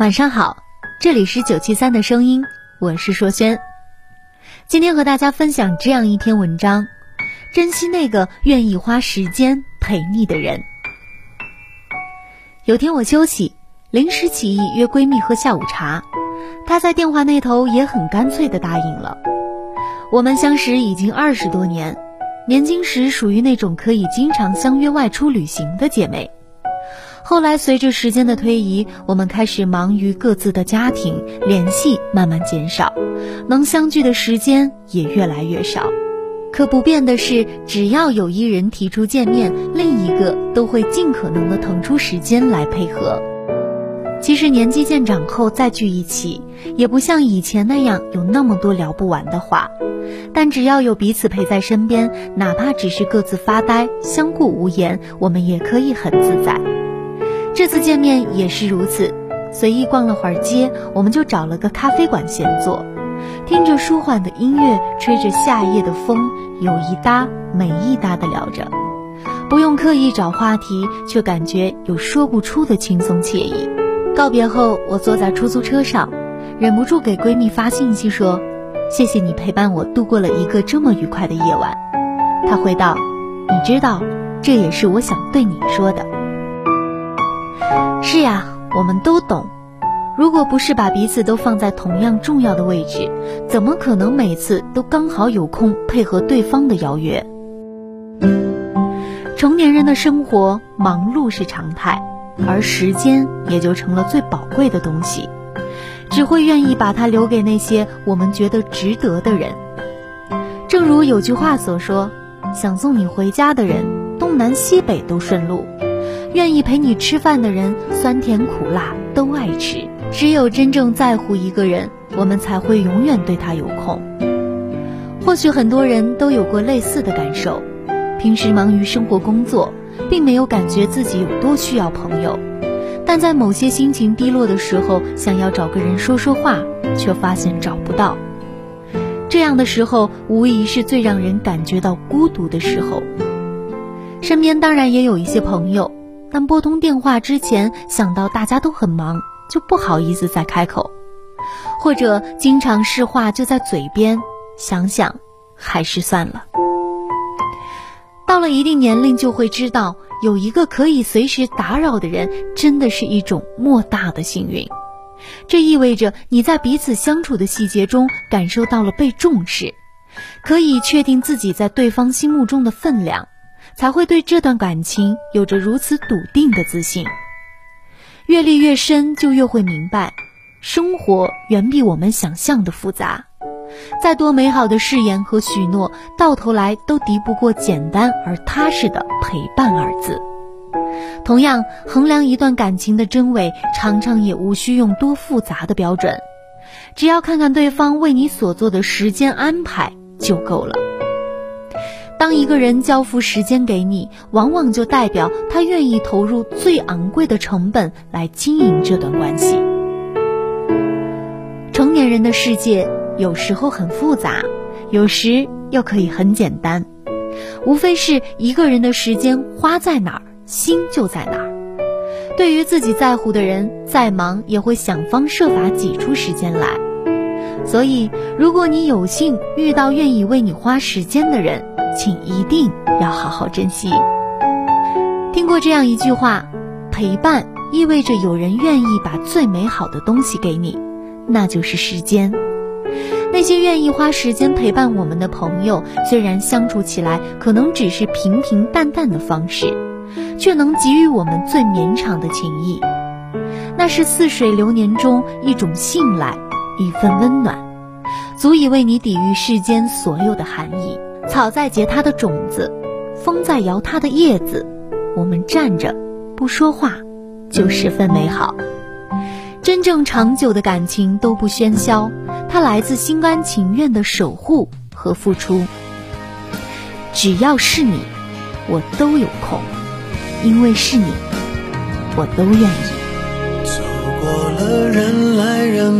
晚上好，这里是九七三的声音，我是硕轩。今天和大家分享这样一篇文章：珍惜那个愿意花时间陪你的人。有天我休息，临时起意约闺蜜喝下午茶，她在电话那头也很干脆的答应了。我们相识已经二十多年，年轻时属于那种可以经常相约外出旅行的姐妹。后来随着时间的推移，我们开始忙于各自的家庭，联系慢慢减少，能相聚的时间也越来越少。可不变的是，只要有一人提出见面，另一个都会尽可能的腾出时间来配合。其实年纪渐长后再聚一起，也不像以前那样有那么多聊不完的话，但只要有彼此陪在身边，哪怕只是各自发呆，相顾无言，我们也可以很自在。这次见面也是如此，随意逛了会儿街，我们就找了个咖啡馆闲坐，听着舒缓的音乐，吹着夏夜的风，有一搭没一搭的聊着，不用刻意找话题，却感觉有说不出的轻松惬意。告别后，我坐在出租车上，忍不住给闺蜜发信息说：“谢谢你陪伴我度过了一个这么愉快的夜晚。”她回道：“你知道，这也是我想对你说的。”是呀，我们都懂。如果不是把彼此都放在同样重要的位置，怎么可能每次都刚好有空配合对方的邀约？成年人的生活忙碌是常态，而时间也就成了最宝贵的东西，只会愿意把它留给那些我们觉得值得的人。正如有句话所说：“想送你回家的人，东南西北都顺路。”愿意陪你吃饭的人，酸甜苦辣都爱吃。只有真正在乎一个人，我们才会永远对他有空。或许很多人都有过类似的感受，平时忙于生活工作，并没有感觉自己有多需要朋友，但在某些心情低落的时候，想要找个人说说话，却发现找不到。这样的时候，无疑是最让人感觉到孤独的时候。身边当然也有一些朋友。但拨通电话之前，想到大家都很忙，就不好意思再开口；或者经常是话就在嘴边，想想还是算了。到了一定年龄，就会知道有一个可以随时打扰的人，真的是一种莫大的幸运。这意味着你在彼此相处的细节中感受到了被重视，可以确定自己在对方心目中的分量。才会对这段感情有着如此笃定的自信。阅历越深，就越会明白，生活远比我们想象的复杂。再多美好的誓言和许诺，到头来都敌不过简单而踏实的陪伴二字。同样，衡量一段感情的真伪，常常也无需用多复杂的标准，只要看看对方为你所做的时间安排就够了。当一个人交付时间给你，往往就代表他愿意投入最昂贵的成本来经营这段关系。成年人的世界有时候很复杂，有时又可以很简单，无非是一个人的时间花在哪儿，心就在哪儿。对于自己在乎的人，再忙也会想方设法挤出时间来。所以，如果你有幸遇到愿意为你花时间的人，请一定要好好珍惜。听过这样一句话：陪伴意味着有人愿意把最美好的东西给你，那就是时间。那些愿意花时间陪伴我们的朋友，虽然相处起来可能只是平平淡淡的方式，却能给予我们最绵长的情谊。那是似水流年中一种信赖，一份温暖。足以为你抵御世间所有的寒意。草在结它的种子，风在摇它的叶子，我们站着不说话，就十分美好。真正长久的感情都不喧嚣，它来自心甘情愿的守护和付出。只要是你，我都有空，因为是你，我都愿意。走过了人来人，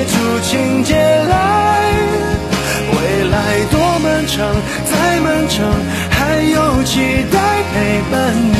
写出情节来。未来多漫长，再漫长，还有期待陪伴你，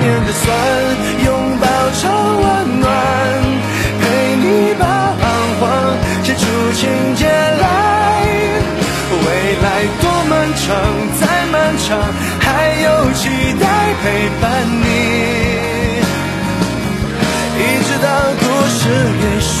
年的酸拥抱成温暖，陪你把彷徨写出情节来。未来多漫长，再漫长，还有期待陪伴你。一直到故事给说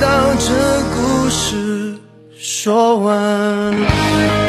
到这故事说完。